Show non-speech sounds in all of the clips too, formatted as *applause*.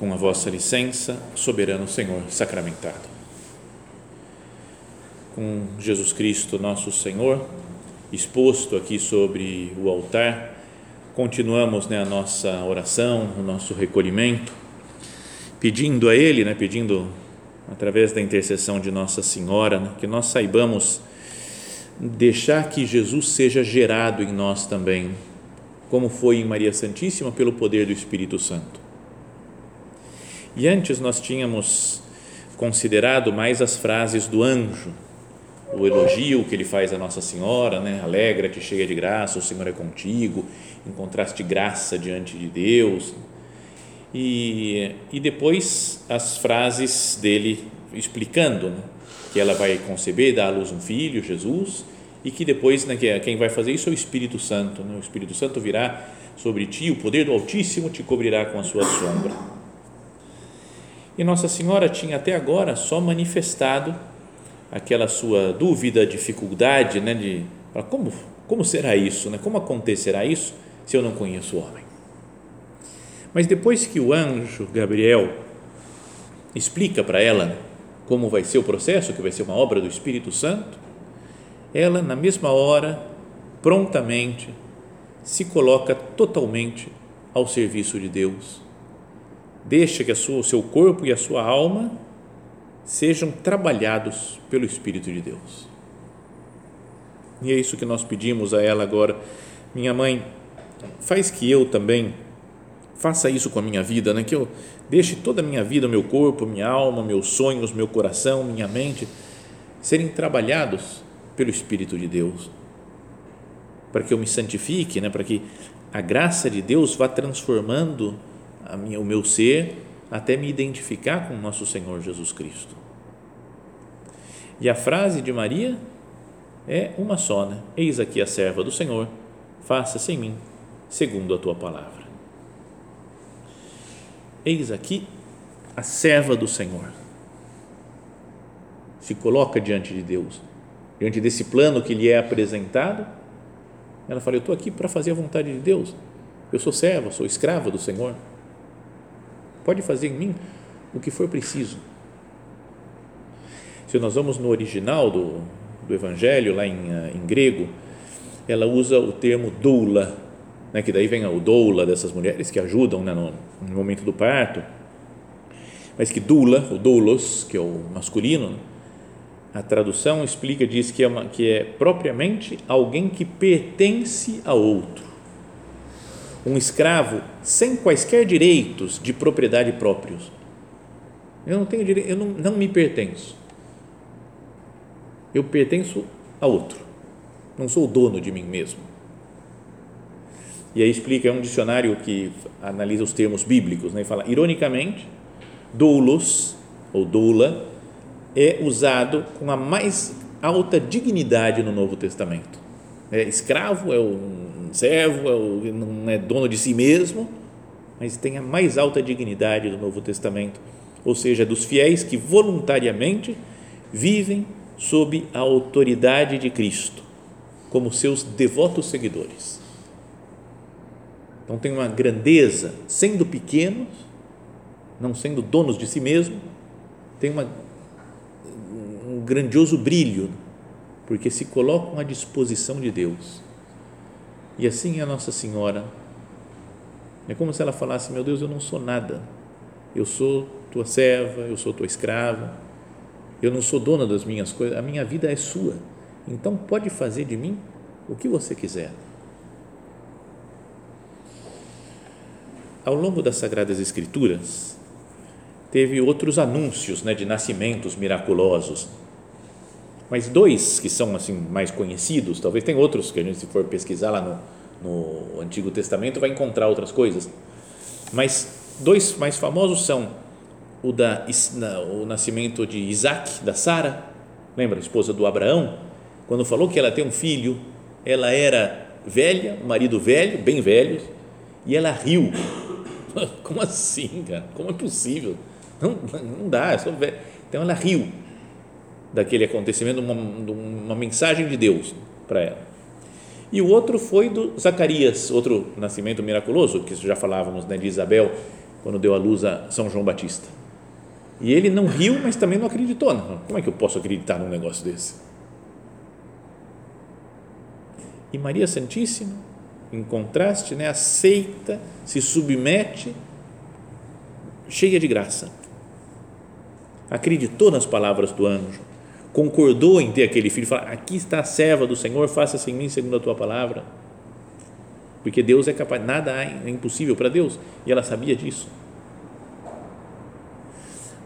com a vossa licença, soberano Senhor sacramentado. Com Jesus Cristo, nosso Senhor, exposto aqui sobre o altar, continuamos né, a nossa oração, o nosso recolhimento, pedindo a Ele, né, pedindo através da intercessão de Nossa Senhora, né, que nós saibamos deixar que Jesus seja gerado em nós também, como foi em Maria Santíssima, pelo poder do Espírito Santo. E antes nós tínhamos considerado mais as frases do anjo, o elogio que ele faz a Nossa Senhora, né? Alegra-te, cheia de graça, o Senhor é contigo, encontraste graça diante de Deus. E, e depois as frases dele explicando né? que ela vai conceber, dar à luz um filho, Jesus, e que depois né, que quem vai fazer isso é o Espírito Santo. Né? O Espírito Santo virá sobre ti, o poder do Altíssimo te cobrirá com a sua sombra. E Nossa Senhora tinha até agora só manifestado aquela sua dúvida, dificuldade, né, de como como será isso, né? Como acontecerá isso se eu não conheço o homem? Mas depois que o anjo Gabriel explica para ela como vai ser o processo, que vai ser uma obra do Espírito Santo, ela na mesma hora, prontamente, se coloca totalmente ao serviço de Deus Deixa que sua, o seu corpo e a sua alma sejam trabalhados pelo Espírito de Deus. E é isso que nós pedimos a ela agora. Minha mãe, faz que eu também faça isso com a minha vida, né? que eu deixe toda a minha vida, meu corpo, minha alma, meus sonhos, meu coração, minha mente serem trabalhados pelo Espírito de Deus, para que eu me santifique, né? para que a graça de Deus vá transformando a minha, o meu ser até me identificar com nosso Senhor Jesus Cristo. E a frase de Maria é uma só, né? Eis aqui a serva do Senhor, faça-se em mim segundo a tua palavra. Eis aqui a serva do Senhor. Se coloca diante de Deus, diante desse plano que lhe é apresentado. Ela fala: Eu estou aqui para fazer a vontade de Deus. Eu sou serva, sou escrava do Senhor pode fazer em mim o que for preciso. Se nós vamos no original do, do Evangelho, lá em, eh, em grego, ela usa o termo doula, né, que daí vem o doula dessas mulheres que ajudam né, no, no, momento do parto, mas que doula, o doulos, que é o masculino, a tradução explica, diz que é, uma, que é propriamente alguém que pertence a outro um escravo sem quaisquer direitos de propriedade próprios. Eu não tenho direito, eu não, não me pertenço. Eu pertenço a outro. Não sou o dono de mim mesmo. E aí explica, é um dicionário que analisa os termos bíblicos, né? E fala, ironicamente, doulos, ou doula, é usado com a mais alta dignidade no Novo Testamento. É, escravo é um servo, é não é dono de si mesmo, mas tem a mais alta dignidade do Novo Testamento, ou seja, dos fiéis que voluntariamente vivem sob a autoridade de Cristo, como seus devotos seguidores. Então tem uma grandeza, sendo pequenos, não sendo donos de si mesmo, tem uma, um grandioso brilho, porque se colocam à disposição de Deus e assim é a Nossa Senhora. É como se ela falasse: Meu Deus, eu não sou nada. Eu sou tua serva, eu sou tua escrava. Eu não sou dona das minhas coisas. A minha vida é sua. Então pode fazer de mim o que você quiser. Ao longo das Sagradas Escrituras, teve outros anúncios né, de nascimentos miraculosos mas dois que são assim mais conhecidos, talvez tem outros que a gente se for pesquisar lá no, no Antigo Testamento vai encontrar outras coisas, mas dois mais famosos são o da o nascimento de Isaac da Sara, lembra esposa do Abraão, quando falou que ela tem um filho, ela era velha, marido velho, bem velho, e ela riu. *laughs* Como assim, cara? Como é possível? Não, não dá, é só velho. Então ela riu daquele acontecimento, uma, uma mensagem de Deus para ela. E o outro foi do Zacarias, outro nascimento miraculoso, que já falávamos né, de Isabel, quando deu à luz a São João Batista. E ele não riu, mas também não acreditou. Não. Como é que eu posso acreditar num negócio desse? E Maria Santíssima, em contraste, né, aceita, se submete, cheia de graça. Acreditou nas palavras do anjo, concordou em ter aquele filho, fala: Aqui está a serva do Senhor, faça-se em mim segundo a tua palavra. Porque Deus é capaz, nada é impossível para Deus, e ela sabia disso.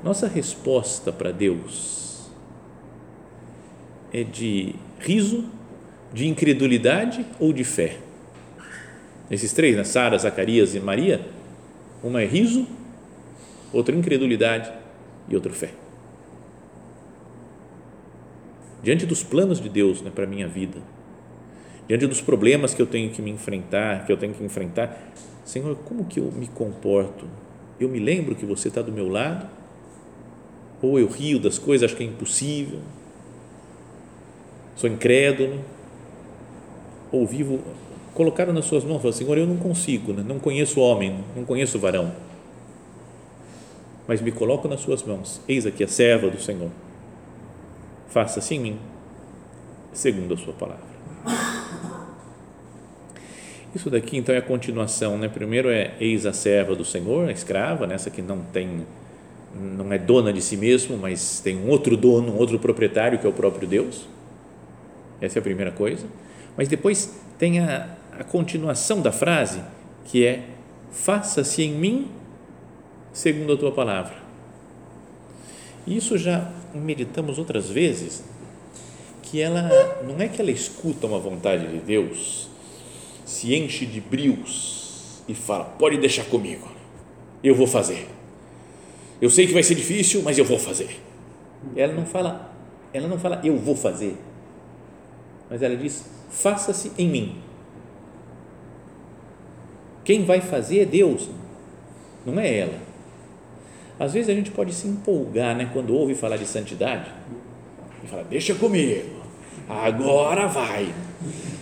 Nossa resposta para Deus é de riso, de incredulidade ou de fé? Esses três, né? Sara, Zacarias e Maria, uma é riso, outra incredulidade e outra fé. Diante dos planos de Deus né, para a minha vida, diante dos problemas que eu tenho que me enfrentar, que eu tenho que enfrentar, Senhor, como que eu me comporto? Eu me lembro que você está do meu lado? Ou eu rio das coisas, acho que é impossível, sou incrédulo, ou vivo, colocaram nas suas mãos, falaram, Senhor, eu não consigo, né? não conheço homem, não conheço varão, mas me coloco nas suas mãos, eis aqui a serva do Senhor, faça-se em mim, segundo a sua palavra. Isso daqui então é a continuação, né? Primeiro é eis a serva do Senhor, a escrava, nessa que não tem não é dona de si mesmo, mas tem um outro dono, um outro proprietário que é o próprio Deus. Essa é a primeira coisa. Mas depois tem a, a continuação da frase, que é: Faça-se em mim segundo a tua palavra. Isso já meditamos outras vezes, que ela não é que ela escuta uma vontade de Deus, se enche de brios e fala: Pode deixar comigo, eu vou fazer eu sei que vai ser difícil, mas eu vou fazer. Ela não fala, ela não fala eu vou fazer, mas ela diz faça-se em mim. Quem vai fazer é Deus, não é ela. Às vezes a gente pode se empolgar, né, quando ouve falar de santidade e fala deixa comigo, agora vai.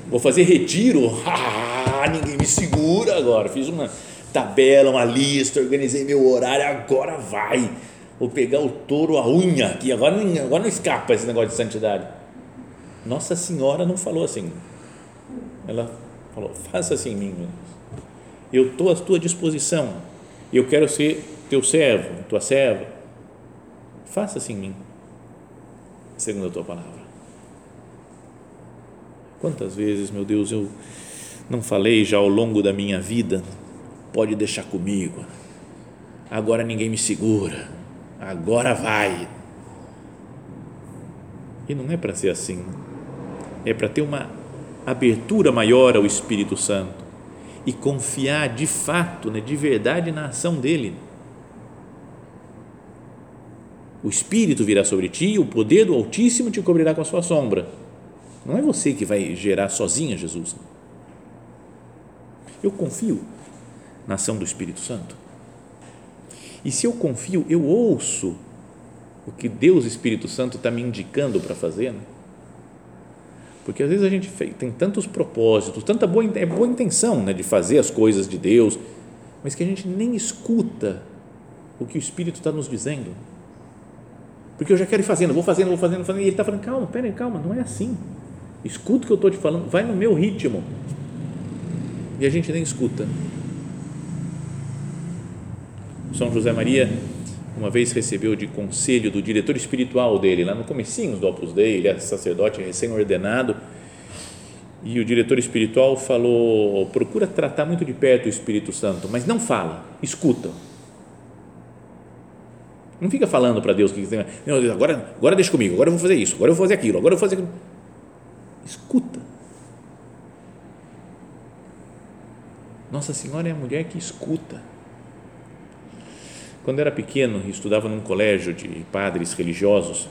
Vou fazer retiro, *laughs* ah, ninguém me segura agora. Fiz uma tabela, uma lista, organizei meu horário, agora vai. Vou pegar o touro a unha aqui, agora, agora não escapa esse negócio de santidade. Nossa Senhora não falou assim. Ela falou: faça assim em mim. Eu estou à tua disposição. Eu quero ser teu servo, tua serva. Faça assim em mim, segundo a tua palavra. Quantas vezes, meu Deus, eu não falei já ao longo da minha vida pode deixar comigo. Agora ninguém me segura. Agora vai. E não é para ser assim. É para ter uma abertura maior ao Espírito Santo e confiar de fato, né, de verdade na ação dele. O Espírito virá sobre ti, o poder do Altíssimo te cobrirá com a sua sombra. Não é você que vai gerar sozinha Jesus. Eu confio na ação do Espírito Santo? E se eu confio, eu ouço o que Deus Espírito Santo está me indicando para fazer? Né? Porque às vezes a gente tem tantos propósitos, tanta boa, é boa intenção né, de fazer as coisas de Deus, mas que a gente nem escuta o que o Espírito está nos dizendo. Porque eu já quero ir fazendo, vou fazendo, vou fazendo, fazendo, e ele está falando, calma, peraí, calma, não é assim. Escuta o que eu estou te falando, vai no meu ritmo. E a gente nem escuta. São José Maria uma vez recebeu de conselho do diretor espiritual dele, lá no comecinho do Opus Dei, ele é sacerdote recém-ordenado, e o diretor espiritual falou, procura tratar muito de perto o Espírito Santo, mas não fala, escuta. Não fica falando para Deus que agora, agora deixa comigo, agora eu vou fazer isso, agora eu vou fazer aquilo, agora eu vou fazer aquilo. Escuta. Nossa Senhora é a mulher que escuta quando era pequeno estudava num colégio de padres religiosos,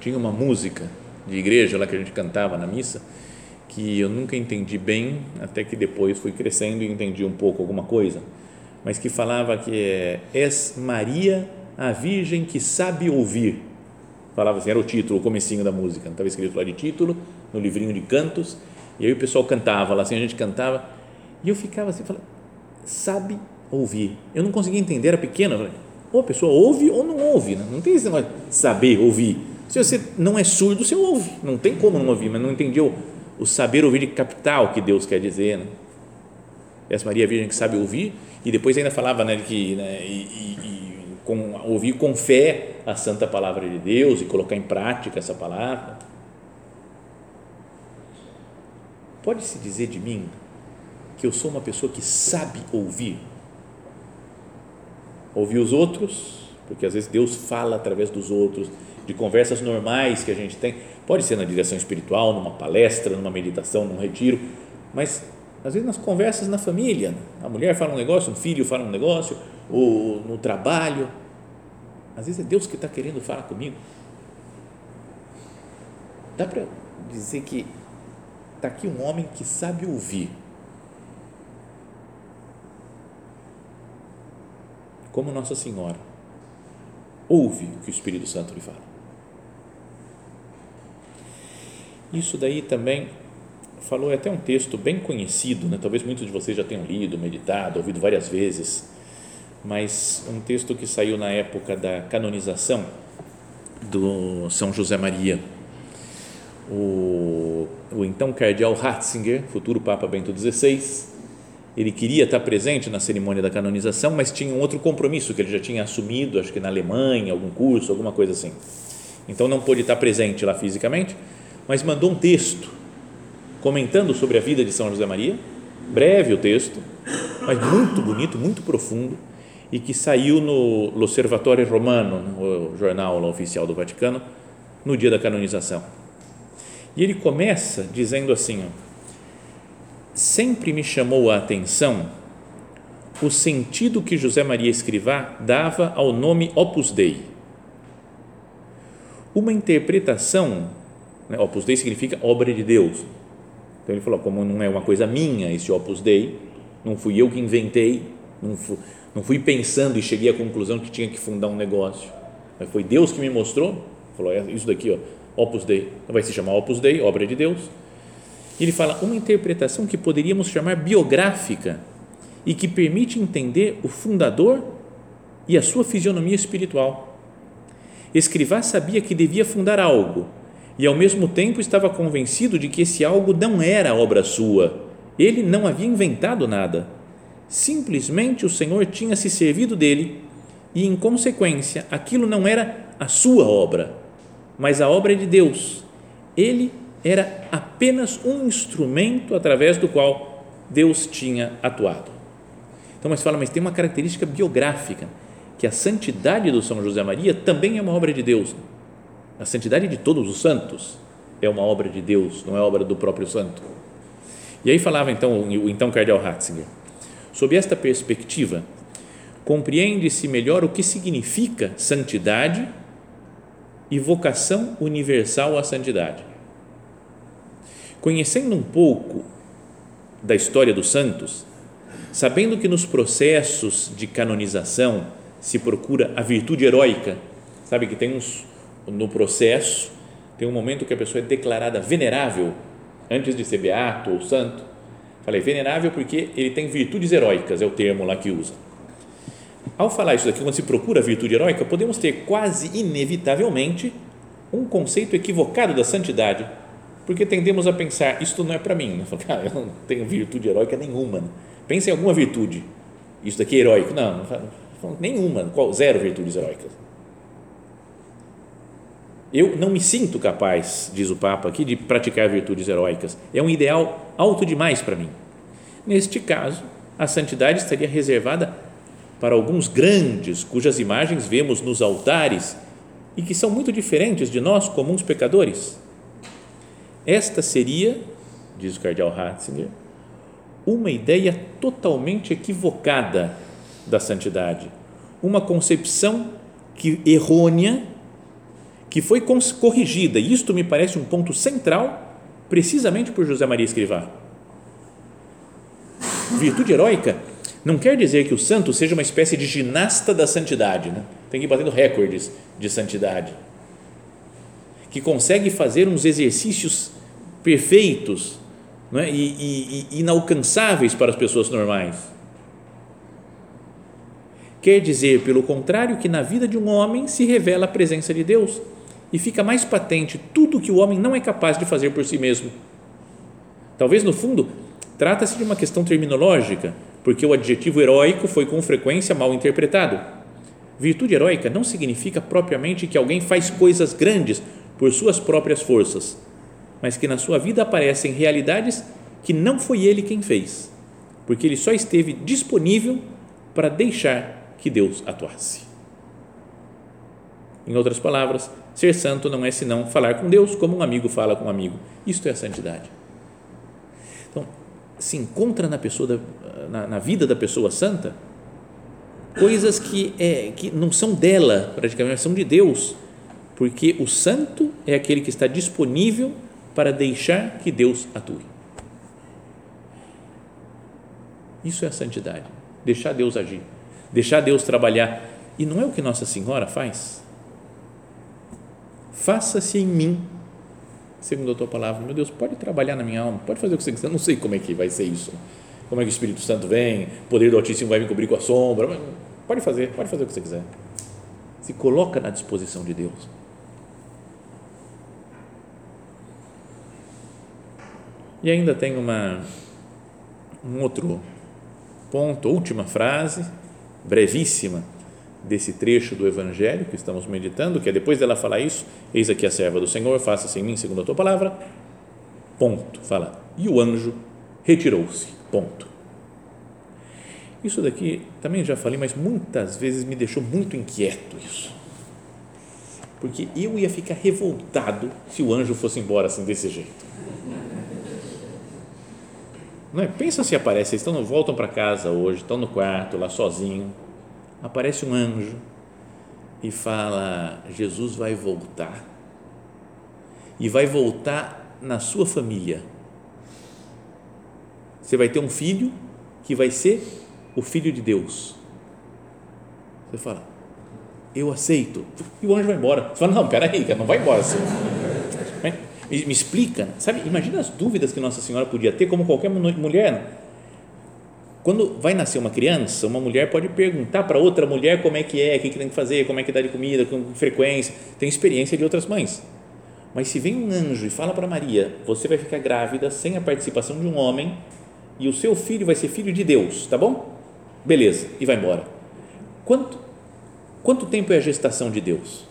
tinha uma música de igreja lá que a gente cantava na missa, que eu nunca entendi bem, até que depois fui crescendo e entendi um pouco alguma coisa, mas que falava que é És Maria, a Virgem que sabe ouvir. Falava assim, era o título, o comecinho da música, estava escrito lá de título, no livrinho de cantos, e aí o pessoal cantava lá, assim, a gente cantava, e eu ficava assim, falando, sabe ouvir. Eu não conseguia entender, era pequeno. Ou a pessoa ouve ou não ouve, né? não tem esse negócio de saber ouvir. Se você não é surdo, você ouve. Não tem como não ouvir, mas não entendia o, saber ouvir de captar o que Deus quer dizer. Né? Essa Maria Virgem que sabe ouvir, e depois ainda falava né, que né, e, e com, ouvir com fé a santa palavra de Deus e colocar em prática essa palavra. Pode-se dizer de mim que eu sou uma pessoa que sabe ouvir? Ouvir os outros, porque às vezes Deus fala através dos outros, de conversas normais que a gente tem, pode ser na direção espiritual, numa palestra, numa meditação, num retiro, mas às vezes nas conversas na família, a mulher fala um negócio, um filho fala um negócio, ou no trabalho, às vezes é Deus que está querendo falar comigo. Dá para dizer que está aqui um homem que sabe ouvir. Como Nossa Senhora ouve o que o Espírito Santo lhe fala. Isso daí também falou é até um texto bem conhecido, né? talvez muitos de vocês já tenham lido, meditado, ouvido várias vezes, mas um texto que saiu na época da canonização do São José Maria. O, o então cardeal Ratzinger, futuro Papa Bento XVI, ele queria estar presente na cerimônia da canonização, mas tinha um outro compromisso que ele já tinha assumido, acho que na Alemanha, algum curso, alguma coisa assim. Então não pôde estar presente lá fisicamente, mas mandou um texto comentando sobre a vida de São José Maria, breve o texto, mas muito bonito, muito profundo, e que saiu no L'Osservatore Romano, o jornal oficial do Vaticano, no dia da canonização. E ele começa dizendo assim: sempre me chamou a atenção o sentido que José Maria Escrivá dava ao nome Opus Dei. Uma interpretação né? Opus Dei significa obra de Deus. Então ele falou: como não é uma coisa minha esse Opus Dei, não fui eu que inventei, não fui, não fui pensando e cheguei à conclusão que tinha que fundar um negócio. Mas foi Deus que me mostrou. Falou: é isso daqui, ó, Opus Dei. Então vai se chamar Opus Dei, obra de Deus. E ele fala uma interpretação que poderíamos chamar biográfica e que permite entender o fundador e a sua fisionomia espiritual. Escrivá sabia que devia fundar algo e ao mesmo tempo estava convencido de que esse algo não era obra sua. Ele não havia inventado nada. Simplesmente o Senhor tinha se servido dele e, em consequência, aquilo não era a sua obra, mas a obra de Deus. Ele era apenas um instrumento através do qual Deus tinha atuado. Então, mas fala, mas tem uma característica biográfica, que a santidade do São José Maria também é uma obra de Deus. A santidade de todos os santos é uma obra de Deus, não é obra do próprio santo. E aí falava então o então cardeal Ratzinger, sob esta perspectiva, compreende-se melhor o que significa santidade e vocação universal à santidade. Conhecendo um pouco da história dos santos, sabendo que nos processos de canonização se procura a virtude heróica, sabe que tem uns no processo, tem um momento que a pessoa é declarada venerável antes de ser beato ou santo. Falei venerável porque ele tem virtudes heróicas, é o termo lá que usa. Ao falar isso daqui, quando se procura virtude heróica, podemos ter quase inevitavelmente um conceito equivocado da santidade, porque tendemos a pensar, isto não é para mim. *laughs* Eu cara, eu não tenho virtude heróica nenhuma. Pensa em alguma virtude. Isso daqui é heróico? Não, não nenhuma. Qual? Zero virtudes heróicas. Eu não me sinto capaz, diz o Papa aqui, de praticar virtudes heróicas. É um ideal alto demais para mim. Neste caso, a santidade estaria reservada para alguns grandes, cujas imagens vemos nos altares e que são muito diferentes de nós, comuns pecadores. Esta seria, diz o cardeal Ratzinger, uma ideia totalmente equivocada da santidade, uma concepção que errônea que foi corrigida, e isto me parece um ponto central, precisamente por José Maria Escrivá. Virtude heróica não quer dizer que o santo seja uma espécie de ginasta da santidade, né? tem que ir batendo recordes de santidade, que consegue fazer uns exercícios perfeitos é? e, e, e inalcançáveis para as pessoas normais. quer dizer, pelo contrário, que na vida de um homem se revela a presença de Deus e fica mais patente tudo que o homem não é capaz de fazer por si mesmo. Talvez no fundo trata-se de uma questão terminológica, porque o adjetivo heróico foi com frequência mal interpretado. Virtude heróica não significa propriamente que alguém faz coisas grandes por suas próprias forças, mas que na sua vida aparecem realidades que não foi ele quem fez, porque ele só esteve disponível para deixar que Deus atuasse. Em outras palavras, ser santo não é senão falar com Deus como um amigo fala com um amigo. Isto é a santidade. Então, se encontra na pessoa da, na, na vida da pessoa santa coisas que é que não são dela, praticamente são de Deus, porque o santo é aquele que está disponível para deixar que Deus atue. Isso é a santidade. Deixar Deus agir, deixar Deus trabalhar. E não é o que Nossa Senhora faz? Faça-se em mim, segundo a tua palavra. Meu Deus, pode trabalhar na minha alma, pode fazer o que você quiser. Não sei como é que vai ser isso. Como é que o Espírito Santo vem, o poder do Altíssimo vai me cobrir com a sombra. Pode fazer, pode fazer o que você quiser. Se coloca na disposição de Deus. E ainda tem uma, um outro ponto, última frase, brevíssima, desse trecho do Evangelho que estamos meditando, que é depois dela falar isso, eis aqui a serva do Senhor, faça-se em mim segundo a tua palavra, ponto, fala, e o anjo retirou-se, ponto. Isso daqui, também já falei, mas muitas vezes me deixou muito inquieto isso, porque eu ia ficar revoltado se o anjo fosse embora assim, desse jeito. Não é? Pensa se aparece, eles estão, voltam para casa hoje, estão no quarto, lá sozinho, aparece um anjo e fala: Jesus vai voltar e vai voltar na sua família. Você vai ter um filho que vai ser o filho de Deus. Você fala, eu aceito. E o anjo vai embora. Você fala, não, peraí, não vai embora assim. Me, me explica, sabe? Imagina as dúvidas que Nossa Senhora podia ter, como qualquer mulher quando vai nascer uma criança, uma mulher pode perguntar para outra mulher como é que é, o que, tem que fazer, como é que dá de comida, com frequência, tem experiência de outras mães. Mas se vem um anjo e fala para Maria, você vai ficar grávida sem a participação de um homem e o seu filho vai ser filho de Deus, tá bom? Beleza, e vai embora. Quanto, quanto tempo é a gestação de Deus?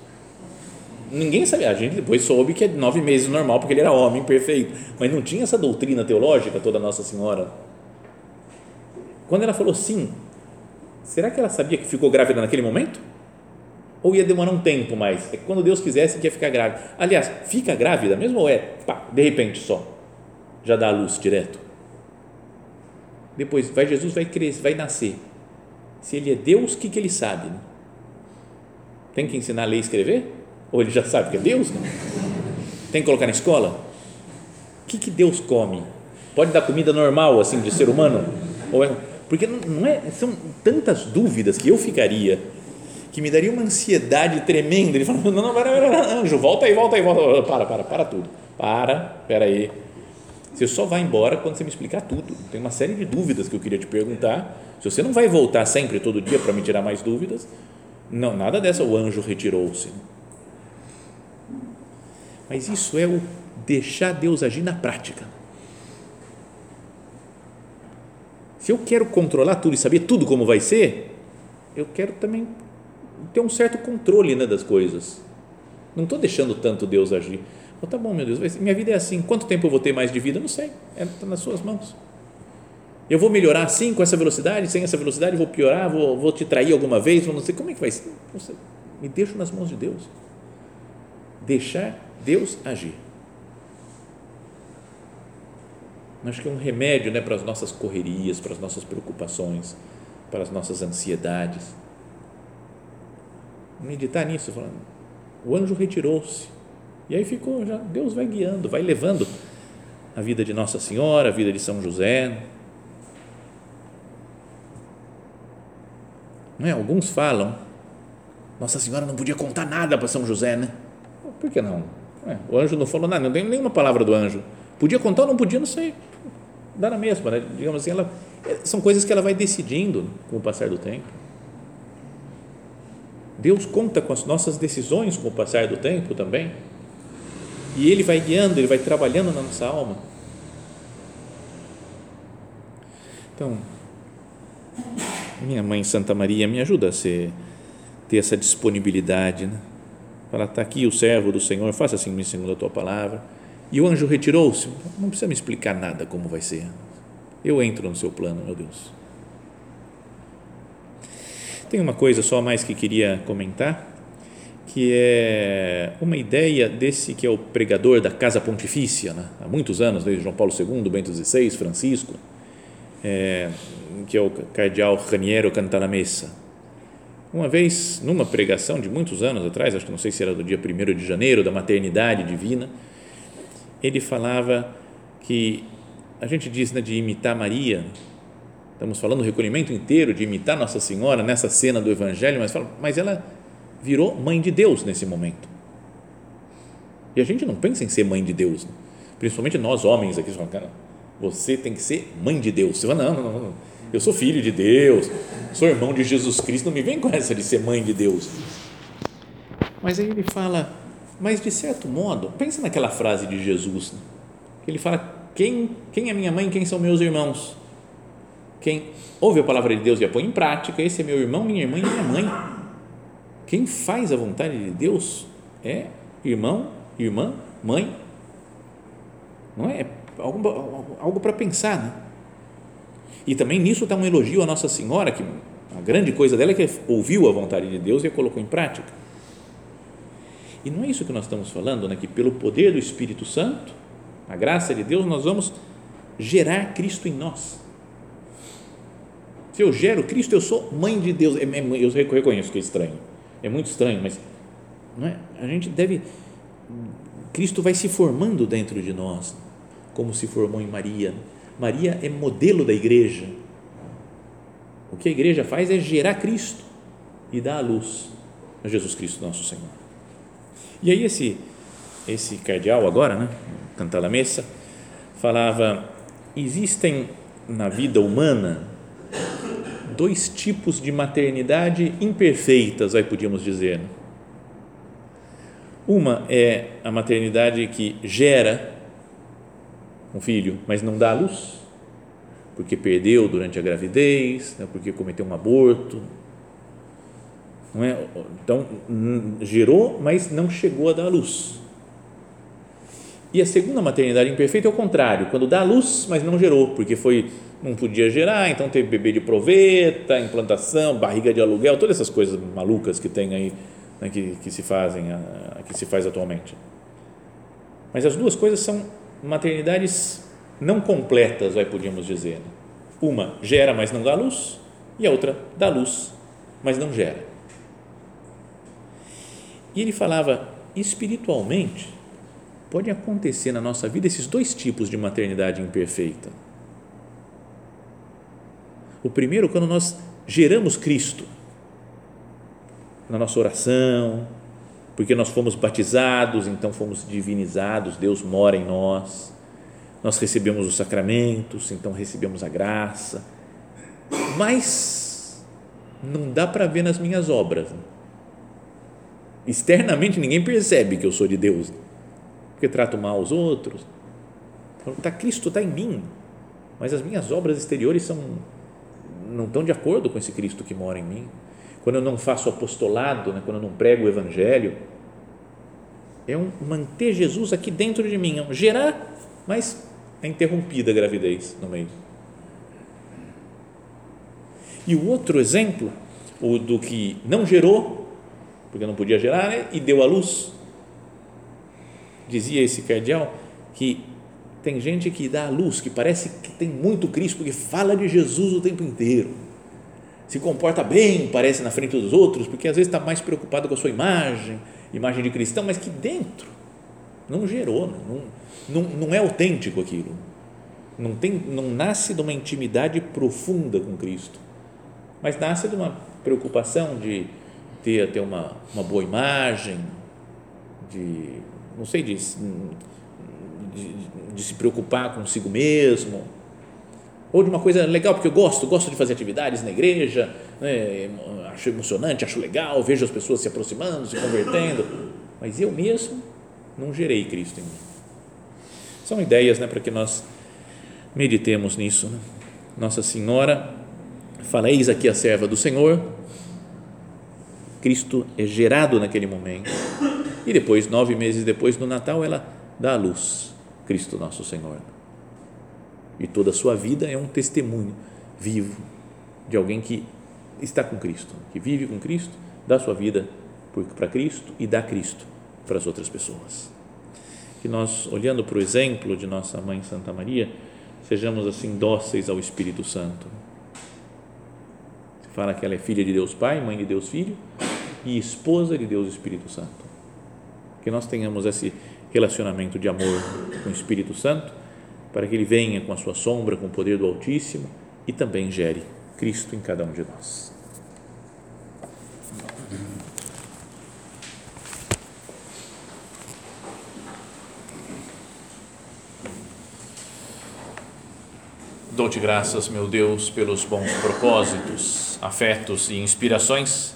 Ninguém sabia, a gente depois soube que é nove meses normal, porque ele era homem perfeito, mas não tinha essa doutrina teológica toda Nossa Senhora quando ela falou sim, será que ela sabia que ficou grávida naquele momento? Ou ia demorar um tempo mais? É quando Deus quisesse que ia ficar grávida. Aliás, fica grávida mesmo ou é, pá, de repente só? Já dá a luz direto? Depois, vai Jesus vai crescer, vai nascer. Se ele é Deus, o que, que ele sabe? Né? Tem que ensinar a ler e escrever? Ou ele já sabe que é Deus? Não? Tem que colocar na escola? O que, que Deus come? Pode dar comida normal, assim, de ser humano? Ou é, porque não é, são tantas dúvidas que eu ficaria que me daria uma ansiedade tremenda. Ele falou: *laughs* não, não, para, para, anjo, volta aí, volta aí, volta. Para, para, para tudo. Para, espera aí. Você só vai embora quando você me explicar tudo. Tem uma série de dúvidas que eu queria te perguntar. Se você não vai voltar sempre, todo dia, para me tirar mais dúvidas, não, nada dessa, o anjo retirou-se. Mas isso é o deixar Deus agir na prática. Se eu quero controlar tudo e saber tudo como vai ser, eu quero também ter um certo controle né, das coisas. Não estou deixando tanto Deus agir. Oh, tá bom, meu Deus, minha vida é assim. Quanto tempo eu vou ter mais de vida? Não sei. Está é, nas suas mãos. Eu vou melhorar assim, com essa velocidade, sem essa velocidade, vou piorar, vou, vou te trair alguma vez, não sei como é que vai ser. Me deixo nas mãos de Deus. Deixar Deus agir. Acho que é um remédio né, para as nossas correrias, para as nossas preocupações, para as nossas ansiedades. Meditar nisso, falando, o anjo retirou-se. E aí ficou, já, Deus vai guiando, vai levando a vida de Nossa Senhora, a vida de São José. Não é? Alguns falam, Nossa Senhora não podia contar nada para São José, né? Por que não? É, o anjo não falou nada, não tem nenhuma palavra do anjo. Podia contar ou não podia, não sei dá na mesma, né? digamos assim, ela, é, são coisas que ela vai decidindo com o passar do tempo. Deus conta com as nossas decisões com o passar do tempo também. E Ele vai guiando, Ele vai trabalhando na nossa alma. Então, minha mãe Santa Maria me ajuda a ser, ter essa disponibilidade, né? Fala, está aqui o servo do Senhor, faça assim segundo a tua palavra. E o anjo retirou-se. Não precisa me explicar nada como vai ser. Eu entro no seu plano, meu Deus. Tem uma coisa só mais que queria comentar, que é uma ideia desse que é o pregador da Casa Pontifícia, né? há muitos anos, desde João Paulo II, Bento XVI, Francisco, é, que é o cardeal Raniero Cantalamessa. Uma vez, numa pregação de muitos anos atrás, acho que não sei se era do dia 1 de janeiro, da maternidade divina, ele falava que a gente diz né, de imitar Maria, estamos falando o recolhimento inteiro de imitar Nossa Senhora nessa cena do Evangelho, mas, fala, mas ela virou mãe de Deus nesse momento. E a gente não pensa em ser mãe de Deus, né? principalmente nós homens aqui, falando, cara, você tem que ser mãe de Deus. Você fala, não, não, não, eu sou filho de Deus, sou irmão de Jesus Cristo, não me vem com essa de ser mãe de Deus. Mas aí ele fala, mas de certo modo, pensa naquela frase de Jesus, né? que ele fala, quem, quem é minha mãe, quem são meus irmãos? Quem ouve a palavra de Deus e a põe em prática, esse é meu irmão, minha irmã e minha mãe. Quem faz a vontade de Deus é irmão, irmã, mãe. Não é? Algo, algo para pensar, né? E também nisso está um elogio à Nossa Senhora, que a grande coisa dela é que ouviu a vontade de Deus e a colocou em prática. E não é isso que nós estamos falando, né? que pelo poder do Espírito Santo, a graça de Deus, nós vamos gerar Cristo em nós. Se eu gero Cristo, eu sou mãe de Deus. É, é, eu reconheço que é estranho. É muito estranho, mas não é? a gente deve. Cristo vai se formando dentro de nós, como se formou em Maria. Maria é modelo da igreja. O que a igreja faz é gerar Cristo e dar a luz a Jesus Cristo, nosso Senhor. E aí, esse, esse cardeal, agora, né, cantar a mesa, falava: existem na vida humana dois tipos de maternidade imperfeitas, aí podíamos dizer. Uma é a maternidade que gera um filho, mas não dá a luz, porque perdeu durante a gravidez, né, porque cometeu um aborto. Não é? Então, gerou, mas não chegou a dar luz. E a segunda maternidade imperfeita é o contrário, quando dá luz, mas não gerou, porque foi não podia gerar, então teve bebê de proveta, implantação, barriga de aluguel, todas essas coisas malucas que tem aí, né, que, que se fazem, que se faz atualmente. Mas as duas coisas são maternidades não completas, vai podíamos dizer. Né? Uma gera, mas não dá luz, e a outra dá luz, mas não gera. E ele falava, espiritualmente, pode acontecer na nossa vida esses dois tipos de maternidade imperfeita o primeiro, quando nós geramos Cristo na nossa oração, porque nós fomos batizados, então fomos divinizados, Deus mora em nós. Nós recebemos os sacramentos, então recebemos a graça. Mas não dá para ver nas minhas obras. Externamente ninguém percebe que eu sou de Deus, porque trato mal os outros. Tá, Cristo está em mim, mas as minhas obras exteriores são não estão de acordo com esse Cristo que mora em mim. Quando eu não faço apostolado, né, quando eu não prego o Evangelho, é um manter Jesus aqui dentro de mim, é um gerar, mas é interrompida a gravidez no meio. E o outro exemplo, o do que não gerou, porque não podia gerar, né, e deu à luz, dizia esse cardeal que tem gente que dá a luz, que parece que tem muito Cristo, porque fala de Jesus o tempo inteiro. Se comporta bem, parece na frente dos outros, porque às vezes está mais preocupado com a sua imagem, imagem de cristão, mas que dentro não gerou, né? não, não, não é autêntico aquilo. Não, tem, não nasce de uma intimidade profunda com Cristo, mas nasce de uma preocupação de ter, ter uma, uma boa imagem, de, não sei, de, de, de se preocupar consigo mesmo. ou de uma coisa legal, porque eu gosto, gosto de fazer atividades na igreja, né, acho emocionante, acho legal, vejo as pessoas se aproximando, se convertendo, mas eu mesmo não gerei Cristo em mim. São ideias né, para que nós meditemos nisso. Né? Nossa Senhora fala: Eis aqui a serva do Senhor. Cristo é gerado naquele momento. E depois, nove meses depois, no Natal, ela dá a luz, Cristo Nosso Senhor. E toda a sua vida é um testemunho vivo de alguém que está com Cristo, que vive com Cristo, dá sua vida para Cristo e dá Cristo para as outras pessoas. Que nós, olhando para o exemplo de nossa mãe Santa Maria, sejamos assim dóceis ao Espírito Santo. Se fala que ela é filha de Deus Pai, mãe de Deus Filho e esposa de Deus Espírito Santo. Que nós tenhamos esse relacionamento de amor com o Espírito Santo, para que ele venha com a sua sombra, com o poder do Altíssimo e também gere Cristo em cada um de nós. Dou-te graças, meu Deus, pelos bons propósitos, afetos e inspirações